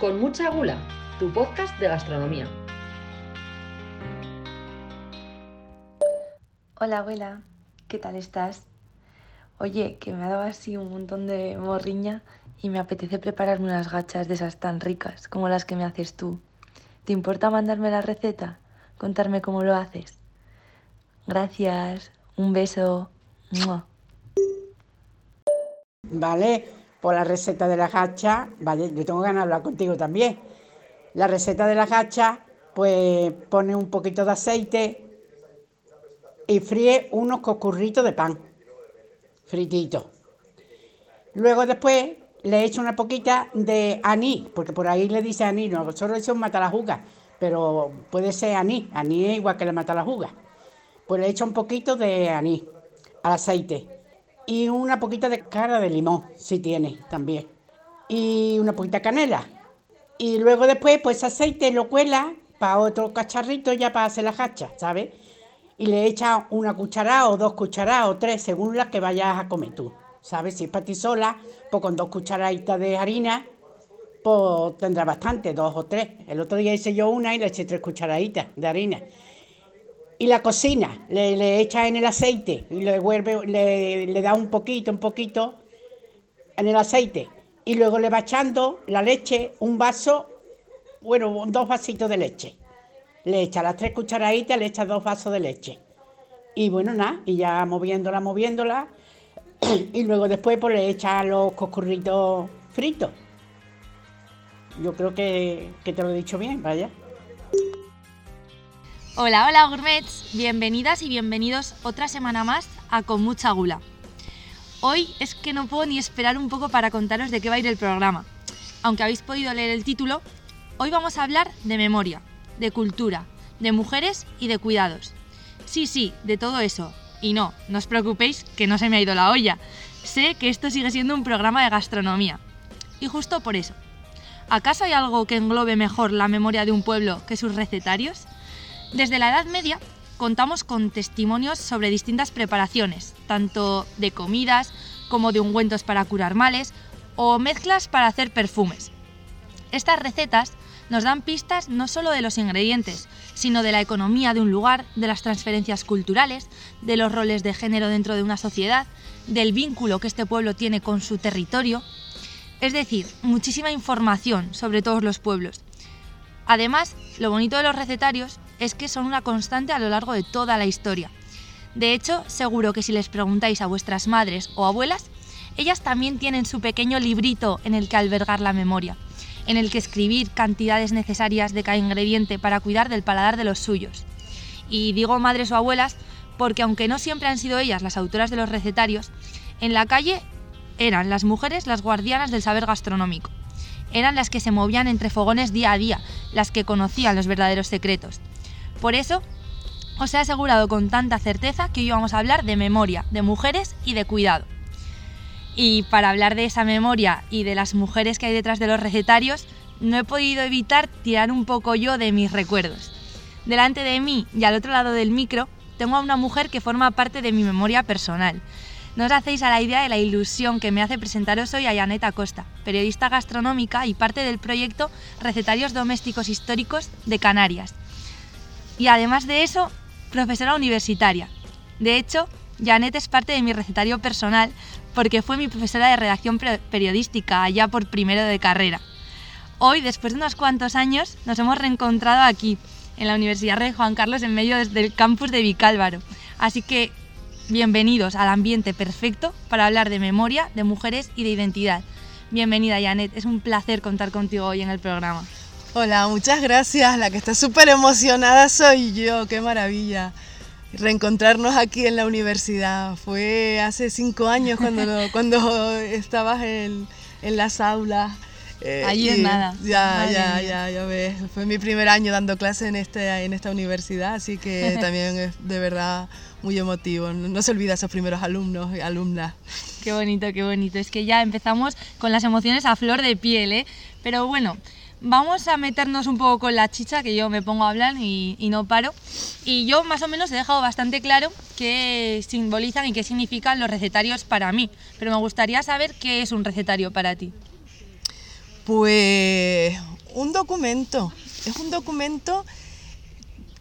Con mucha gula, tu podcast de gastronomía. Hola abuela, ¿qué tal estás? Oye, que me ha dado así un montón de morriña y me apetece prepararme unas gachas de esas tan ricas como las que me haces tú. ¿Te importa mandarme la receta? Contarme cómo lo haces. Gracias, un beso. Vale, por la receta de la gacha, vale, yo tengo ganas de hablar contigo también. La receta de la gacha, pues pone un poquito de aceite y fríe unos cocurritos de pan, frititos. Luego después le echo una poquita de anís, porque por ahí le dice anís, nosotros decimos matalajuga, pero puede ser anís, anís es igual que la matalajuga. Pues le echo un poquito de anís al aceite y una poquita de cara de limón, si tiene también, y una poquita de canela. Y luego después, pues aceite lo cuela para otro cacharrito ya para hacer la hacha, ¿sabes? Y le echa una cucharada o dos cucharadas o tres, según las que vayas a comer tú, ¿sabes? Si es para ti sola, pues con dos cucharaditas de harina, pues tendrá bastante, dos o tres. El otro día hice yo una y le eché tres cucharaditas de harina y la cocina, le, echa en el aceite y le, vuelve, le, da un poquito, un poquito en el aceite y luego le va echando la leche, un vaso, bueno, dos vasitos de leche. Le echa las tres cucharaditas, le echa dos vasos de leche. Y bueno, nada, y ya moviéndola, moviéndola. Y luego después pues le echa los coscurritos fritos. Yo creo que, que te lo he dicho bien, vaya. Hola, hola gourmets, bienvenidas y bienvenidos otra semana más a Con mucha gula. Hoy es que no puedo ni esperar un poco para contaros de qué va a ir el programa. Aunque habéis podido leer el título, hoy vamos a hablar de memoria, de cultura, de mujeres y de cuidados. Sí, sí, de todo eso. Y no, no os preocupéis que no se me ha ido la olla. Sé que esto sigue siendo un programa de gastronomía. Y justo por eso. ¿Acaso hay algo que englobe mejor la memoria de un pueblo que sus recetarios? Desde la Edad Media contamos con testimonios sobre distintas preparaciones, tanto de comidas como de ungüentos para curar males o mezclas para hacer perfumes. Estas recetas nos dan pistas no solo de los ingredientes, sino de la economía de un lugar, de las transferencias culturales, de los roles de género dentro de una sociedad, del vínculo que este pueblo tiene con su territorio. Es decir, muchísima información sobre todos los pueblos. Además, lo bonito de los recetarios es que son una constante a lo largo de toda la historia. De hecho, seguro que si les preguntáis a vuestras madres o abuelas, ellas también tienen su pequeño librito en el que albergar la memoria, en el que escribir cantidades necesarias de cada ingrediente para cuidar del paladar de los suyos. Y digo madres o abuelas porque aunque no siempre han sido ellas las autoras de los recetarios, en la calle eran las mujeres las guardianas del saber gastronómico. Eran las que se movían entre fogones día a día, las que conocían los verdaderos secretos. Por eso, os he asegurado con tanta certeza que hoy vamos a hablar de memoria, de mujeres y de cuidado. Y para hablar de esa memoria y de las mujeres que hay detrás de los recetarios, no he podido evitar tirar un poco yo de mis recuerdos. Delante de mí y al otro lado del micro tengo a una mujer que forma parte de mi memoria personal. No os hacéis a la idea de la ilusión que me hace presentaros hoy a Janet Acosta, periodista gastronómica y parte del proyecto Recetarios Domésticos Históricos de Canarias, y además de eso, profesora universitaria. De hecho, Janet es parte de mi recetario personal porque fue mi profesora de redacción periodística allá por primero de carrera. Hoy, después de unos cuantos años, nos hemos reencontrado aquí, en la Universidad Rey Juan Carlos, en medio del campus de Vicálvaro. Así que, bienvenidos al ambiente perfecto para hablar de memoria, de mujeres y de identidad. Bienvenida, Janet. Es un placer contar contigo hoy en el programa. Hola, muchas gracias. La que está súper emocionada soy yo. Qué maravilla. Reencontrarnos aquí en la universidad. Fue hace cinco años cuando, cuando estabas en, las aulas. Eh, Ahí es nada. Ya, ya, ya, ya ves. Fue mi primer año dando clases en, este, en esta universidad, así que también es de verdad muy emotivo. No, se olvida esos primeros alumnos y alumnas. Qué bonito, qué bonito. Es que ya empezamos con las emociones a flor de piel, ¿eh? Pero bueno, vamos a meternos un poco con la chicha, que yo me pongo a hablar y, no paro. Y yo más o menos he dejado bastante claro qué simbolizan y qué significan los recetarios para mí, pero me gustaría saber qué es un recetario para ti. Pues un documento, es un documento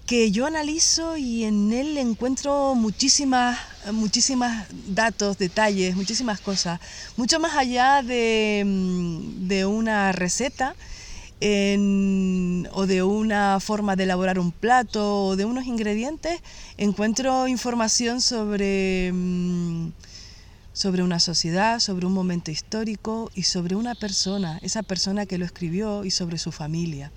que yo analizo y en él encuentro muchísimas, muchísimas datos, detalles, muchísimas cosas, mucho más allá de, mm, de una receta o de una forma de elaborar un plato o de unos ingredientes, encuentro información sobre, mm, sobre una sociedad, sobre un momento histórico y sobre una persona, esa persona que lo escribió y sobre su familia.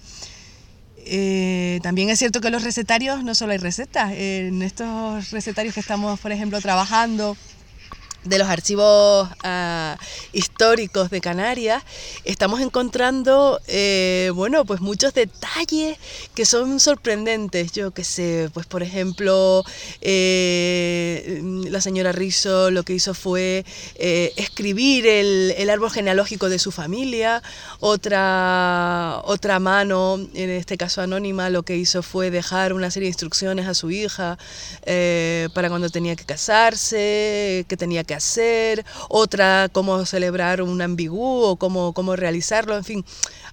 Eh, también es cierto que los recetarios no solo hay recetas, en estos recetarios que estamos, por ejemplo, trabajando, de los archivos ah, históricos de Canarias, estamos encontrando, eh, bueno, pues muchos detalles que son sorprendentes. Yo que sé, pues por ejemplo, eh, la señora Rizzo lo que hizo fue eh, escribir el, el, árbol genealógico de su familia, otra, otra mano, en este caso anónima, lo que hizo fue dejar una serie de instrucciones a su hija para cuando tenía que casarse, que tenía hacer, otra cómo celebrar un ambigú o cómo, cómo realizarlo, en fin.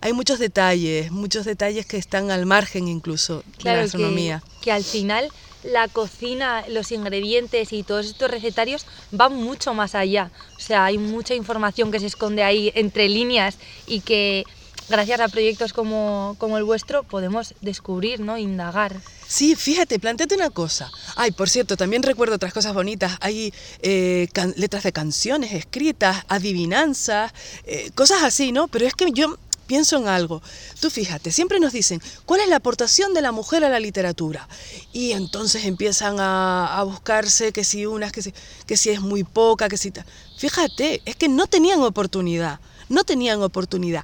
Hay muchos detalles, muchos detalles que están al margen incluso de la gastronomía. Que, que al final la cocina, los ingredientes y todos estos recetarios van mucho más allá. O sea, hay mucha información que se esconde ahí entre líneas y que gracias a proyectos como, el vuestro podemos descubrir, ¿no? indagar. Sí, fíjate, planteate una cosa. Ay, por cierto, también recuerdo otras cosas bonitas. Hay eh, letras de canciones escritas, adivinanzas, eh, cosas así, ¿no? Pero es que yo pienso en algo. Tú fíjate, siempre nos dicen, ¿cuál es la aportación de la mujer a la literatura? Y entonces empiezan a, buscarse que si unas, que si, que si es muy poca, que si... Fíjate, es que no tenían oportunidad, no tenían oportunidad.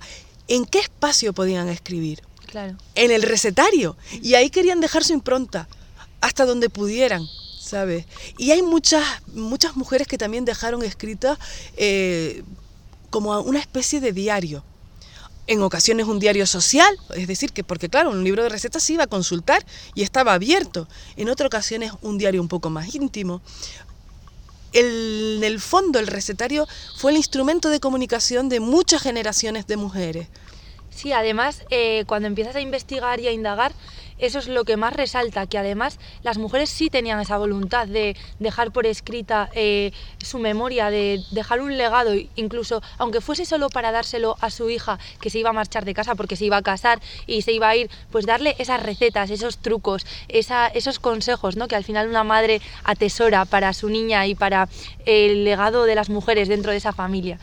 ¿En qué espacio podían escribir? en el recetario. Y ahí querían dejar su impronta, hasta donde pudieran. ¿sabes? Y hay muchas, muchas mujeres que también dejaron escrita eh, como una especie de diario. En ocasiones un diario social, es decir, que porque claro, un libro de recetas se iba a consultar y estaba abierto. En otras ocasiones un diario un poco más íntimo. En el fondo el recetario fue el instrumento de comunicación de muchas generaciones de mujeres. Sí, además, eh, cuando empiezas a investigar y a indagar, eso es lo que más resalta, que además las mujeres sí tenían esa voluntad de dejar por escrita eh, su memoria, de dejar un legado, incluso aunque fuese solo para dárselo a su hija que se iba a marchar de casa porque se iba a casar y se iba a ir, pues darle esas recetas, esos trucos, esos consejos, ¿no? que al final una madre atesora para su niña y para el legado de las mujeres dentro de esa familia.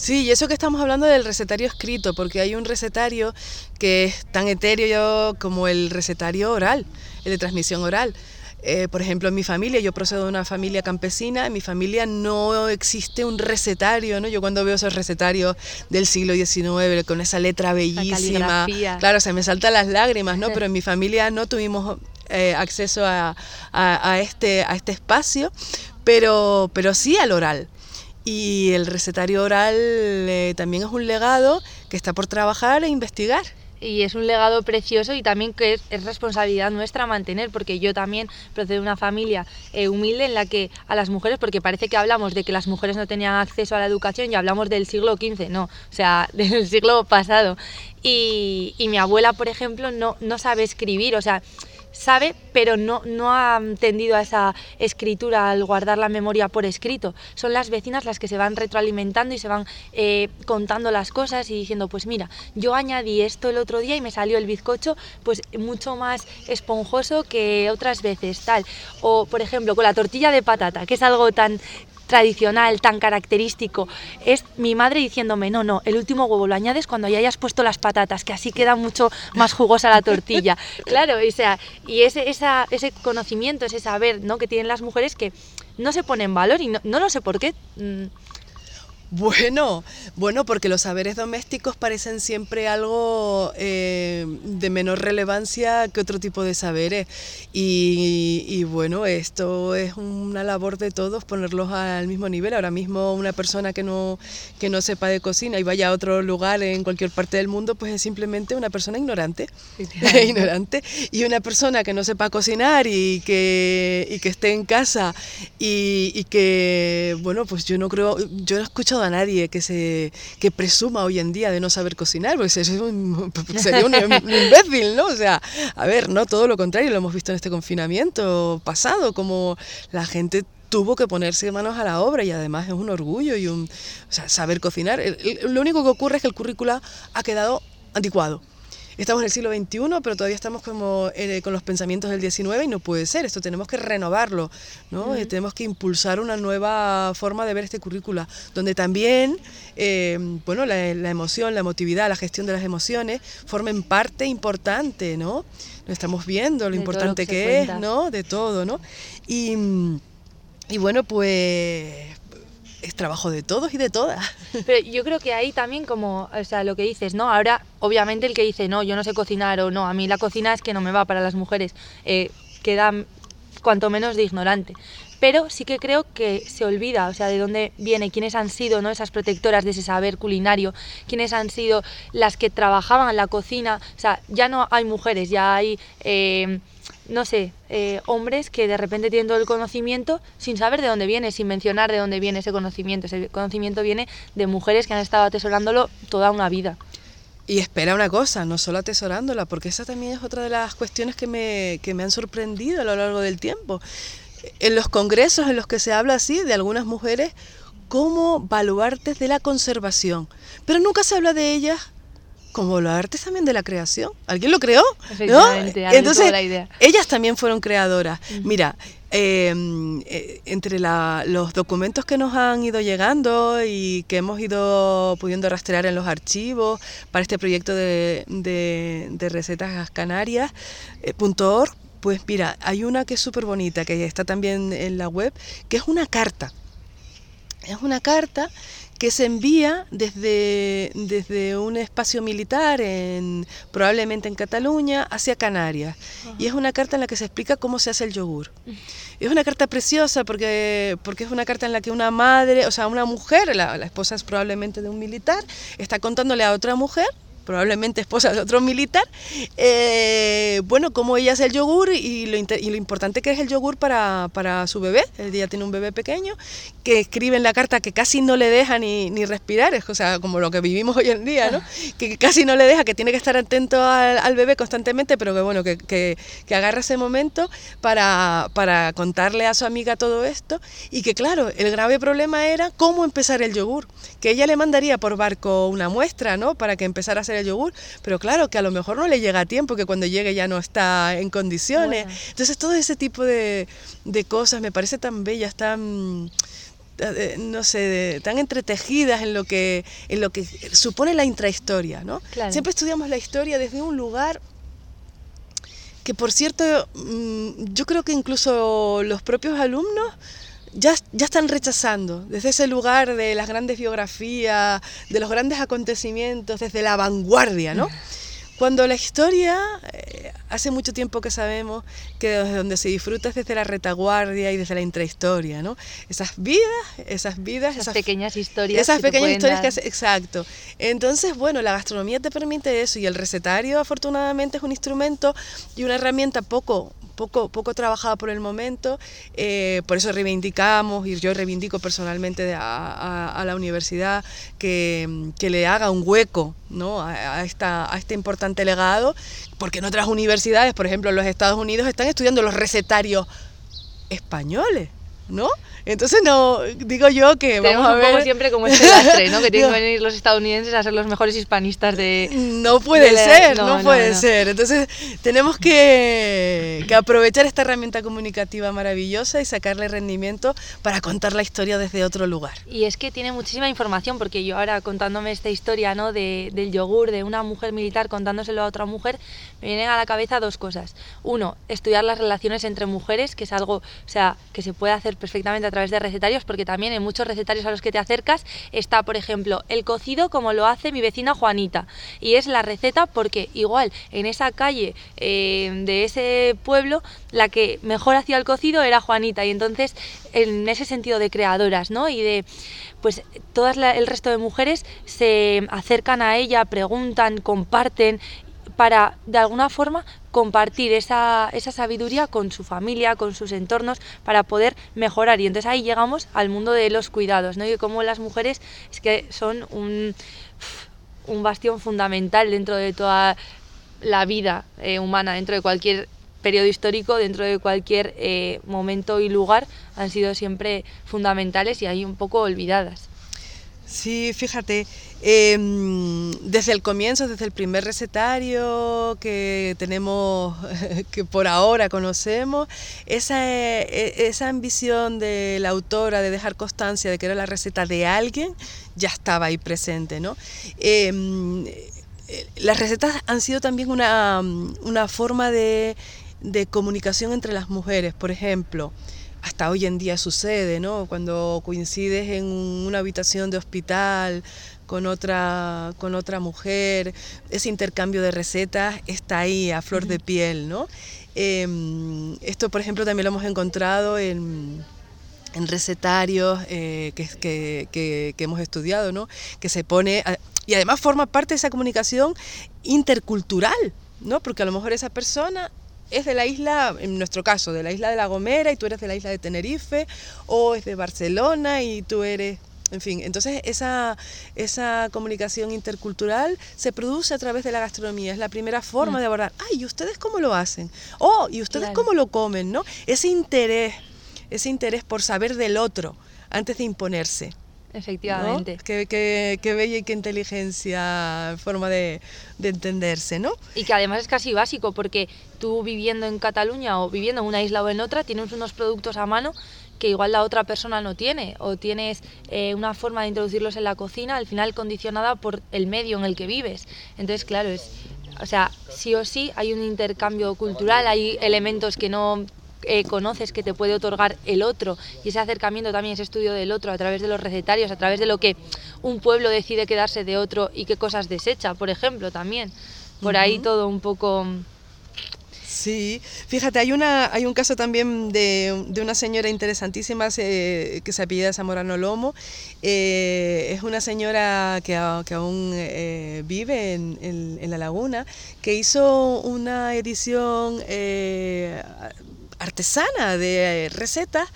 Sí, y eso que estamos hablando del recetario escrito, porque hay un recetario que es tan etéreo como el recetario oral, el de transmisión oral. Eh, por ejemplo, en mi familia, yo procedo de una familia campesina, en mi familia no existe un recetario, ¿no? Yo cuando veo esos recetarios del siglo XIX con esa letra bellísima, claro, se me saltan las lágrimas, ¿no? Pero en mi familia no tuvimos eh, acceso a, este, a este espacio, pero, pero sí al oral. Y el recetario oral eh, también es un legado que está por trabajar e investigar y es un legado precioso y también que es, responsabilidad nuestra mantener, porque yo también procedo de una familia eh, humilde en la que a las mujeres, porque parece que hablamos de que las mujeres no tenían acceso a la educación y hablamos del siglo XV, no, o sea, del siglo pasado. Y, y mi abuela, por ejemplo, no, no sabe escribir, o sea, sabe, pero no, no ha tendido a esa escritura al guardar la memoria por escrito. Son las vecinas las que se van retroalimentando y se van eh, contando las cosas y diciendo, pues mira, yo añadí esto el otro día y me salió el bizcocho pues mucho más esponjoso que otras veces, tal. O, por ejemplo, con la tortilla de patata, que es algo tan tradicional, tan característico, es mi madre diciéndome, no, no, el último huevo lo añades cuando ya hayas puesto las patatas, que así queda mucho más jugosa la tortilla. claro, o sea, y ese, esa, ese conocimiento, ese saber ¿no? que tienen las mujeres que no se pone en valor y no, no lo sé por qué. Mm, bueno, bueno, porque los saberes domésticos parecen siempre algo eh, de menor relevancia que otro tipo de saberes. Y, bueno, esto es una labor de todos ponerlos al mismo nivel. Ahora mismo una persona que no, que no sepa de cocina y vaya a otro lugar en cualquier parte del mundo, pues es simplemente una persona ignorante. ignorante. Y una persona que no sepa cocinar y que, y que esté en casa y, y que, bueno, pues yo no creo, yo he escuchado a nadie que se que presuma hoy en día de no saber cocinar, porque sería un, sería un imbécil, ¿no? O sea, a ver, no, todo lo contrario, lo hemos visto en este confinamiento pasado, como la gente tuvo que ponerse manos a la obra y además es un orgullo y un o sea, saber cocinar. Lo único que ocurre es que el currícula ha quedado anticuado estamos en el siglo XXI, pero todavía estamos como eh, con los pensamientos del XIX y no puede ser, esto tenemos que renovarlo, ¿no? Eh, tenemos que impulsar una nueva forma de ver este currícula, donde también, eh, bueno, la, emoción, la emotividad, la gestión de las emociones formen parte importante, ¿no? Lo estamos viendo, lo importante que, es, ¿no? De todo, ¿no? Y, y bueno, pues es trabajo de todos y de todas. Pero yo creo que ahí también como, o sea, lo que dices, ¿no? Ahora, obviamente el que dice, no, yo no sé cocinar o no, a mí la cocina es que no me va para las mujeres, eh, queda cuanto menos de ignorante. Pero sí que creo que se olvida, o sea, de dónde viene, quiénes han sido, ¿no? Esas protectoras de ese saber culinario, quiénes han sido las que trabajaban en la cocina, o sea, ya no hay mujeres, ya hay... Eh, no sé, eh, hombres que de repente tienen todo el conocimiento sin saber de dónde viene, sin mencionar de dónde viene ese conocimiento. Ese conocimiento viene de mujeres que han estado atesorándolo toda una vida. Y espera una cosa, no solo atesorándola, porque esa también es otra de las cuestiones que me, que me han sorprendido a lo largo del tiempo. En los congresos en los que se habla así de algunas mujeres como baluartes de la conservación, pero nunca se habla de ellas como los artes también de la creación. ¿Alguien lo creó? ¿no? Entonces, ellas también fueron creadoras. Mira, em, eh, entre los documentos que nos han ido llegando y que hemos ido pudiendo rastrear en los archivos para este proyecto de, de, recetas canarias, eh, pues mira, hay una que es súper bonita, que está también en la web, que es una carta. Es una carta que se envía desde, desde un espacio militar, en, probablemente en Cataluña, hacia Canarias. Y es una carta en la que se explica cómo se hace el yogur. Es una carta preciosa porque, porque es una carta en la que una madre, o sea, una mujer, la, la esposa es probablemente de un militar, está contándole a otra mujer probablemente esposa de otro militar, eh, bueno, cómo ella hace el yogur y lo, y lo importante que es el yogur para, para, su bebé, ella tiene un bebé pequeño, que escribe en la carta que casi no le deja ni, ni respirar, es, o sea, como lo que vivimos hoy en día, ¿no? que casi no le deja, que tiene que estar atento al, bebé constantemente, pero que bueno, que, que, que agarra ese momento para, para contarle a su amiga todo esto, y que claro, el grave problema era cómo empezar el yogur, que ella le mandaría por barco una muestra, ¿no? Para que empezara a hacer el yogur, pero claro, que a lo mejor no le llega a tiempo, que cuando llegue ya no está en condiciones. Entonces todo ese tipo de, de, cosas me parece tan bellas, tan eh, no sé, tan entretejidas en lo que en lo que supone la intrahistoria, ¿no? Siempre estudiamos la historia desde un lugar que por cierto, mm, yo creo que incluso los propios alumnos ya, ya están rechazando, desde ese lugar de las grandes biografías, de los grandes acontecimientos, desde la vanguardia, ¿no? Cuando la historia, eh, hace mucho tiempo que sabemos que desde donde se disfruta es desde la retaguardia y desde la intrahistoria, ¿no? Esas vidas, esas vidas, esas, pequeñas historias. Esas pequeñas historias que hace, exacto. Entonces, bueno, la gastronomía te permite eso y el recetario afortunadamente es un instrumento y una herramienta poco poco, poco trabajada por el momento, eh, por eso reivindicamos y yo reivindico personalmente a, la universidad que, que, le haga un hueco ¿no? a, esta, a este importante legado, porque en otras universidades, por ejemplo en los Estados Unidos, están estudiando los recetarios españoles. ¿No? Entonces no digo yo que vamos a ver siempre como este lastre, ¿no? Que tienen que venir los estadounidenses a ser los mejores hispanistas de No puede ser, no, puede ser. Entonces tenemos que, que, aprovechar esta herramienta comunicativa maravillosa y sacarle rendimiento para contar la historia desde otro lugar. Y es que tiene muchísima información porque yo ahora contándome esta historia, ¿no? De, del yogur de una mujer militar contándoselo a otra mujer, me vienen a la cabeza dos cosas. Uno, estudiar las relaciones entre mujeres, que es algo, o sea, que se puede hacer perfectamente a través de recetarios, porque también en muchos recetarios a los que te acercas está, por ejemplo, el cocido como lo hace mi vecina Juanita. Y es la receta porque igual en esa calle eh, de ese pueblo, la que mejor hacía el cocido era Juanita. Y entonces, en ese sentido de creadoras, ¿no? Y de pues todas el resto de mujeres se acercan a ella, preguntan, comparten para de alguna forma compartir esa, esa sabiduría con su familia, con sus entornos, para poder mejorar. Y entonces ahí llegamos al mundo de los cuidados, ¿no? Y cómo las mujeres es que son un, un bastión fundamental dentro de toda la vida eh, humana, dentro de cualquier periodo histórico, dentro de cualquier eh, momento y lugar, han sido siempre fundamentales y ahí un poco olvidadas. Sí, fíjate, em, desde el comienzo, desde el primer recetario que tenemos, que por ahora conocemos, esa, e, esa ambición de la autora de dejar constancia de que era la receta de alguien, ya estaba ahí presente, ¿no? Em, las recetas han sido también una, una forma de, de comunicación entre las mujeres, por ejemplo hasta hoy en día sucede, ¿no? Cuando coincides en una habitación de hospital con otra, con otra mujer, ese intercambio de recetas está ahí a flor de piel, ¿no? Em, esto, por ejemplo, también lo hemos encontrado en, recetarios eh, que, que, hemos estudiado, ¿no? Que se pone, y además forma parte de esa comunicación intercultural, ¿no? Porque a lo mejor esa persona es de la isla, en nuestro caso, de la isla de La Gomera y tú eres de la isla de Tenerife, o es de Barcelona y tú eres en fin, entonces esa, esa comunicación intercultural se produce a través de la gastronomía, es la primera forma mm. de abordar, ay, ¿y ustedes cómo lo hacen? Oh, ¿y ustedes cómo lo comen? ¿no? Ese interés, ese interés por saber del otro antes de imponerse. Efectivamente. Qué, qué, qué, bella y qué inteligencia, forma de, de, entenderse, ¿no? Y que además es casi básico, porque tú viviendo en Cataluña o viviendo en una isla o en otra, tienes unos productos a mano que igual la otra persona no tiene, o tienes eh, una forma de introducirlos en la cocina, al final condicionada por el medio en el que vives. Entonces, claro, es, o sea, sí o sí hay un intercambio cultural, hay elementos que no eh, conoces que te puede otorgar el otro y ese acercamiento también, ese estudio del otro a través de los recetarios, a través de lo que un pueblo decide quedarse de otro y qué cosas desecha, por ejemplo, también. Por ahí todo un poco... Sí, fíjate, hay, una, hay un caso también de, de una señora interesantísima que se apellida Zamorano Lomo. Eh, es una señora que, que aún eh, vive en, en, La Laguna, que hizo una edición artesana de recetas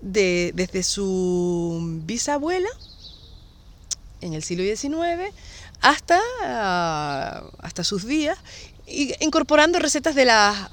de, desde su bisabuela en el siglo XIX hasta, hasta sus días, incorporando recetas de las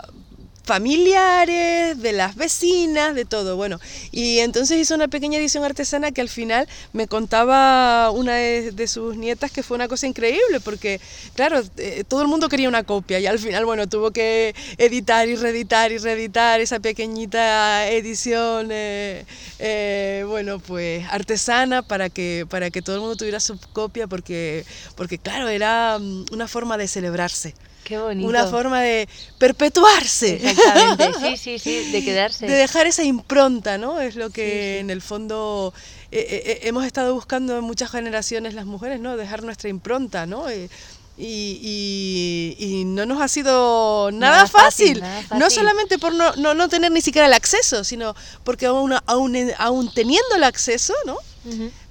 familiares, de las vecinas, de todo. Bueno, y entonces hizo una pequeña edición artesana que al final me contaba una de, sus nietas que fue una cosa increíble, porque claro, eh, todo el mundo quería una copia y al final, bueno, tuvo que editar y reeditar y reeditar esa pequeñita edición, eh, eh, bueno, pues artesana para que, para que todo el mundo tuviera su copia, porque, porque claro, era mm, una forma de celebrarse. Qué bonito. Una forma de perpetuarse. Exactamente, sí, sí, sí, de quedarse. De dejar esa impronta, ¿no? Es lo que en el fondo eh, eh, eh, hemos estado buscando en muchas generaciones las mujeres, ¿no? Dejar nuestra impronta, ¿no? Y, y, no nos ha sido nada, fácil. no solamente por no, no, no, tener ni siquiera el acceso, sino porque aún, aún, aún teniendo el acceso, ¿no?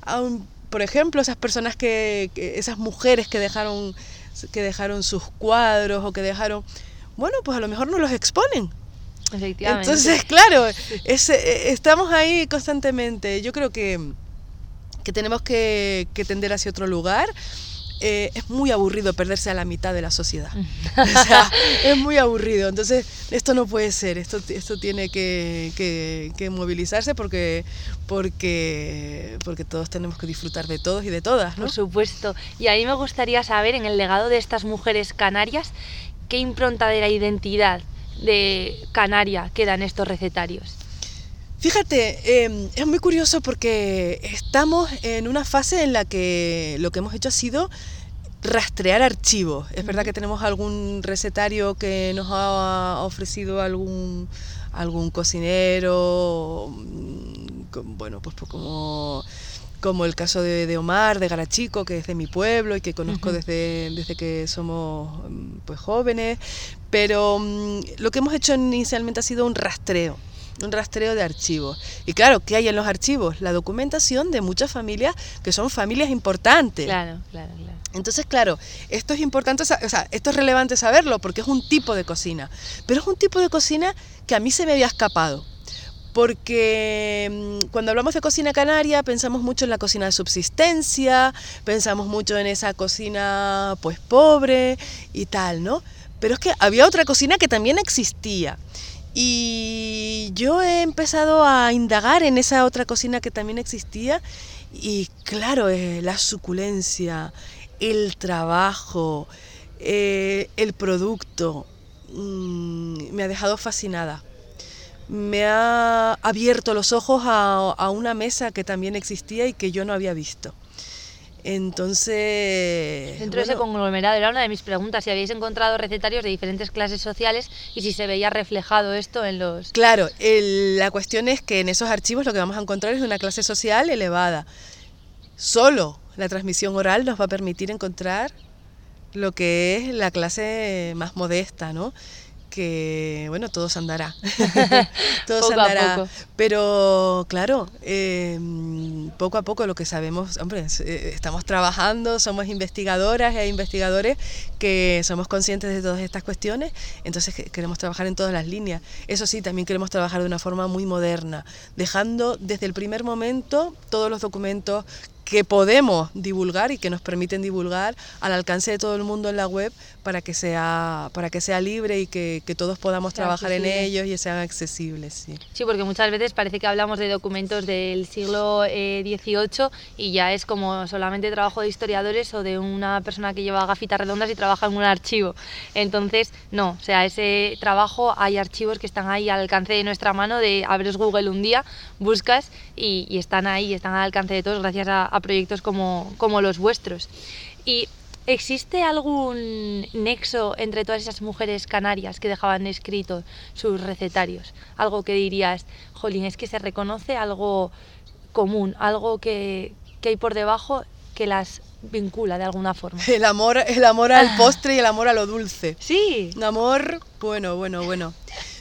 aún, por ejemplo, esas personas que, esas mujeres que dejaron que dejaron sus cuadros o que dejaron, bueno, pues a lo mejor no los exponen. Entonces, claro, es, eh, estamos ahí constantemente. Yo creo que, que tenemos que, que tender hacia otro lugar. Eh, es muy aburrido perderse a la mitad de la sociedad. o sea, es muy aburrido. Entonces, esto no puede ser, esto, esto tiene que, que, que, movilizarse porque, porque, porque todos tenemos que disfrutar de todos y de todas. ¿no? Por supuesto. Y a mí me gustaría saber, en el legado de estas mujeres canarias, qué impronta de la identidad de Canaria quedan estos recetarios. Fíjate, em, es muy curioso porque estamos en una fase en la que lo que hemos hecho ha sido rastrear archivos. Es verdad que tenemos algún recetario que nos ha ofrecido algún, algún cocinero, mm, bueno, pues, pues, como, como el caso de, Omar, de Garachico, que es de mi pueblo y que conozco desde, desde que somos mm, pues, jóvenes, pero mm, lo que hemos hecho inicialmente ha sido un rastreo un rastreo de archivos. Y claro, ¿qué hay en los archivos? La documentación de muchas familias que son familias importantes. Claro, claro, claro. Entonces, claro, esto es importante, o sea, esto es relevante saberlo porque es un tipo de cocina, pero es un tipo de cocina que a mí se me había escapado. Porque mm, cuando hablamos de cocina canaria pensamos mucho en la cocina de subsistencia, pensamos mucho en esa cocina pues pobre y tal, ¿no? Pero es que había otra cocina que también existía. Y yo he empezado a indagar en esa otra cocina que también existía y claro, eh, la suculencia, el trabajo, eh, el producto, mm, me ha dejado fascinada. Me ha abierto los ojos a, una mesa que también existía y que yo no había visto. Entonces. Dentro de ese conglomerado era una de mis preguntas: si habéis encontrado recetarios de diferentes clases sociales y si se veía reflejado esto en los. Claro, la cuestión es que en esos archivos lo que vamos a encontrar es una clase social elevada. Solo la transmisión oral nos va a permitir encontrar lo que es la clase más modesta, ¿no? Que bueno, todo se andará. todo se andará. Pero claro, em, poco a poco lo que sabemos, hombre, eh, estamos trabajando, somos investigadoras e investigadores que somos conscientes de todas estas cuestiones, entonces queremos trabajar en todas las líneas. Eso sí, también queremos trabajar de una forma muy moderna, dejando desde el primer momento todos los documentos que podemos divulgar y que nos permiten divulgar al alcance de todo el mundo en la web para que sea, para que sea libre y que, que todos podamos trabajar en ellos y sean accesibles. Sí. sí, porque muchas veces parece que hablamos de documentos del siglo XVIII eh, y ya es como solamente trabajo de historiadores o de una persona que lleva gafitas redondas y trabaja en un archivo. Entonces, no, o sea, ese trabajo hay archivos que están ahí al alcance de nuestra mano, de abres Google un día, buscas y, están ahí, están al alcance de todos gracias a proyectos como, como los vuestros. Y ¿Existe algún nexo entre todas esas mujeres canarias que dejaban escritos sus recetarios? Algo que dirías, jolín, es que se reconoce algo común, algo que, que hay por debajo que las vincula de alguna forma. El amor, el amor al postre y el amor a lo dulce. Sí. Un amor, bueno, bueno, bueno.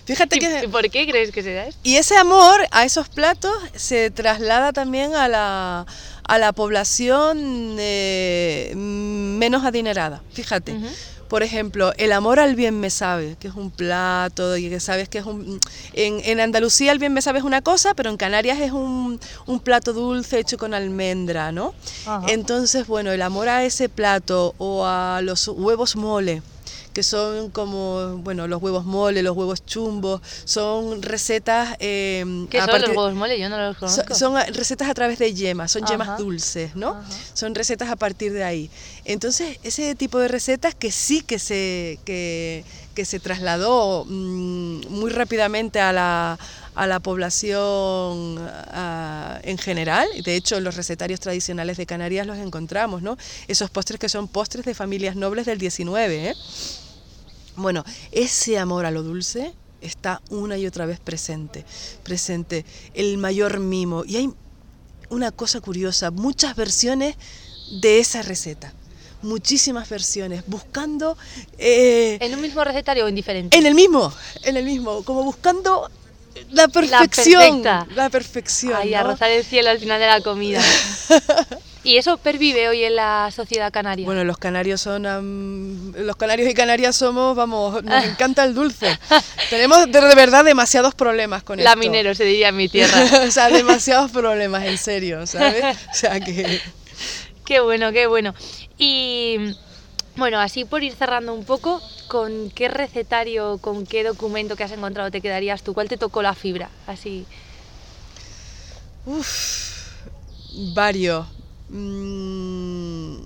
Fíjate que... ¿Por qué crees que se da esto? Y ese amor a esos platos se traslada también a la, a la población eh, menos adinerada, fíjate. Por ejemplo, el amor al bien me sabe, que es un plato y que sabes que es un... En, Andalucía el bien me sabe es una cosa, pero en Canarias es un, plato dulce hecho con almendra, ¿no? Entonces, bueno, el amor a ese plato o a los huevos mole, que son como, bueno, los huevos mole, los huevos chumbos, son recetas... Eh, ¿Qué son los huevos mole? Yo no los conozco. Son, recetas a través de yemas, son yemas dulces, ¿no? Son recetas a partir de ahí. Entonces, ese tipo de recetas que sí que se, que, que se trasladó mm, muy rápidamente a la a la población en general. De hecho, en los recetarios tradicionales de Canarias los encontramos, ¿no? Esos postres que son postres de familias nobles del 19. ¿eh? Bueno, ese amor a lo dulce está una y otra vez presente, presente, el mayor mimo. Y hay una cosa curiosa, muchas versiones de esa receta. Muchísimas versiones, buscando... Eh, ¿En un mismo recetario o en diferente? En el mismo, en el mismo, como buscando la perfección. La, perfección. Ay, a rozar el cielo al final de la comida. ¿Y eso pervive hoy en la sociedad canaria? Bueno, los canarios son. los canarios y canarias somos, vamos, nos encanta el dulce. Tenemos de, verdad demasiados problemas con la esto. minero, se diría en mi tierra. o sea, demasiados problemas, en serio, ¿sabes? O sea que. Qué bueno, qué bueno. Y. Bueno, así por ir cerrando un poco, ¿con qué recetario, con qué documento que has encontrado te quedarías tú? ¿Cuál te tocó la fibra? Así. Uf, varios. Mm.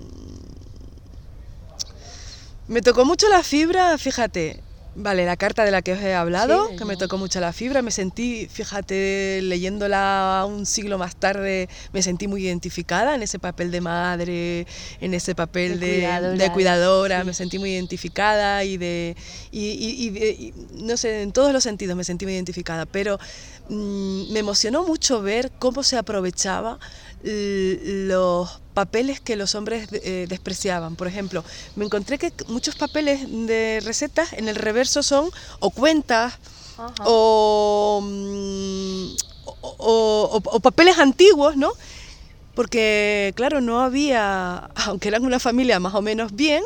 Me tocó mucho la fibra, fíjate, Vale, la carta de la que os he hablado, que me tocó mucho la fibra, me sentí, fíjate, leyéndola un siglo más tarde, me sentí muy identificada en ese papel de madre, en ese papel de, cuidadora, me sentí muy identificada y de, y, no sé, en todos los sentidos me sentí muy identificada, pero mm, me emocionó mucho ver cómo se aprovechaba los papeles que los hombres eh, despreciaban. Por ejemplo, me encontré que muchos papeles de recetas en el reverso son o cuentas mm, o, o, papeles antiguos, ¿no? porque claro, no había, aunque eran una familia más o menos bien,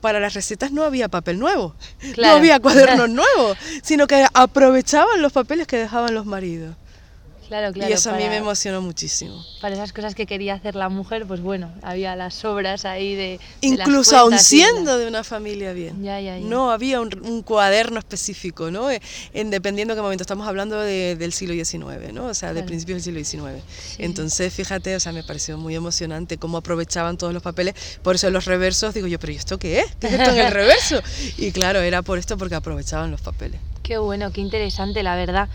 para las recetas no había papel nuevo, no había cuadernos nuevos, sino que aprovechaban los papeles que dejaban los maridos. Claro, claro. Y eso a mí me emocionó muchísimo. Para esas cosas que quería hacer la mujer, pues bueno, había las sobras ahí de. Incluso aún siendo de una familia bien. Ya, ya, No había un, cuaderno específico, ¿no? Eh, en, dependiendo de qué momento. Estamos hablando del siglo XIX, ¿no? O sea, de principios del siglo XIX. Entonces, fíjate, o sea, me pareció muy emocionante cómo aprovechaban todos los papeles. Por eso los reversos, digo yo, ¿pero ¿y esto qué es? ¿Qué es esto en el reverso? Y claro, era por esto porque aprovechaban los papeles. Qué bueno, qué interesante, la verdad.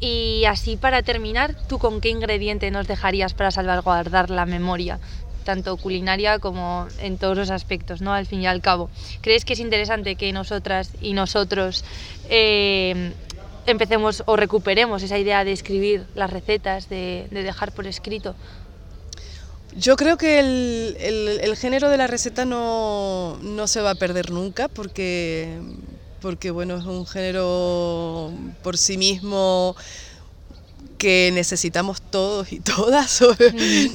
Y así para terminar, ¿tú con qué ingrediente nos dejarías para salvaguardar la memoria? tanto culinaria como en todos los aspectos, ¿no? Al fin y al cabo. ¿Crees que es interesante que nosotras y nosotros eh, empecemos o recuperemos esa idea de escribir las recetas, de, dejar por escrito? Yo creo que el, género de la receta no, no, se va a perder nunca porque porque bueno, es un género por sí mismo que necesitamos todos y todas,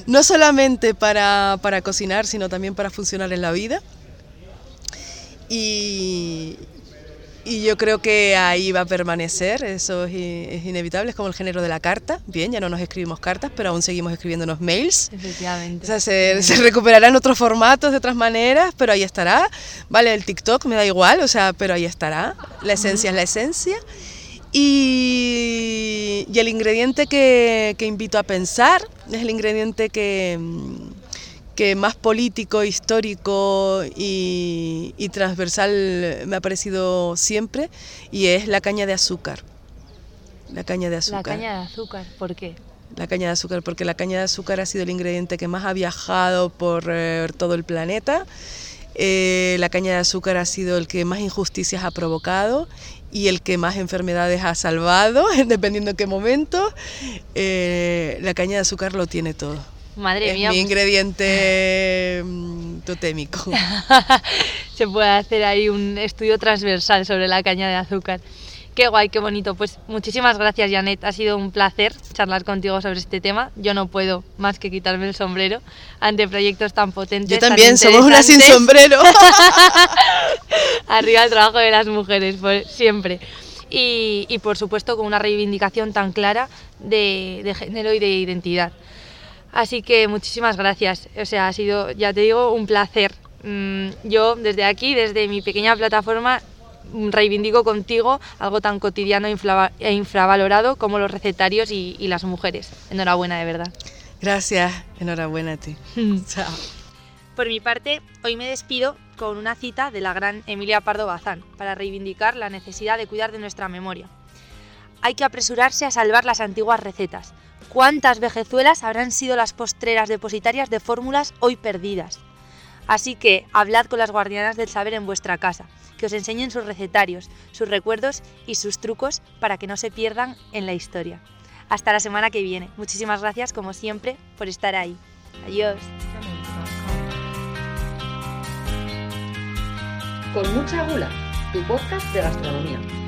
no solamente para, cocinar, sino también para funcionar en la vida. Y, y yo creo que ahí va a permanecer, eso es, inevitable, es como el género de la carta. Bien, ya no nos escribimos cartas, pero aún seguimos escribiéndonos mails. Efectivamente. O sea, se, se recuperarán otros formatos de otras maneras, pero ahí estará. Vale, el TikTok me da igual, o sea, pero ahí estará. La esencia es la esencia. Y, y el ingrediente que, que invito a pensar es el ingrediente que que más político, histórico y, transversal me ha parecido siempre, y es la caña de azúcar. La caña de azúcar. La caña de azúcar, ¿por qué? La caña de azúcar, porque la caña de azúcar ha sido el ingrediente que más ha viajado por eh, todo el planeta. Eh, la caña de azúcar ha sido el que más injusticias ha provocado y el que más enfermedades ha salvado, dependiendo de qué momento. Eh, la caña de azúcar lo tiene todo. Madre es mía. Mi pues. ingrediente mm, totémico. Se puede hacer ahí un estudio transversal sobre la caña de azúcar. Qué guay, qué bonito. Pues muchísimas gracias, Janet. Ha sido un placer charlar contigo sobre este tema. Yo no puedo más que quitarme el sombrero ante proyectos tan potentes. Yo también, somos una sin sombrero. Arriba el trabajo de las mujeres, pues, siempre. Y, y, por supuesto con una reivindicación tan clara de, de género y de identidad. Así que muchísimas gracias. O sea, ha sido, ya te digo, un placer. Mm, yo desde aquí, desde mi pequeña plataforma, mm, reivindico contigo algo tan cotidiano e infravalorado como los recetarios y, las mujeres. Enhorabuena, de verdad. Gracias, enhorabuena a ti. Chao. Por mi parte, hoy me despido con una cita de la gran Emilia Pardo Bazán para reivindicar la necesidad de cuidar de nuestra memoria. Hay que apresurarse a salvar las antiguas recetas, ¿Cuántas vejezuelas habrán sido las postreras depositarias de fórmulas hoy perdidas? Así que hablad con las guardianas del saber en vuestra casa, que os enseñen sus recetarios, sus recuerdos y sus trucos para que no se pierdan en la historia. Hasta la semana que viene. Muchísimas gracias, como siempre, por estar ahí. Adiós. Con mucha gula, tu podcast de gastronomía.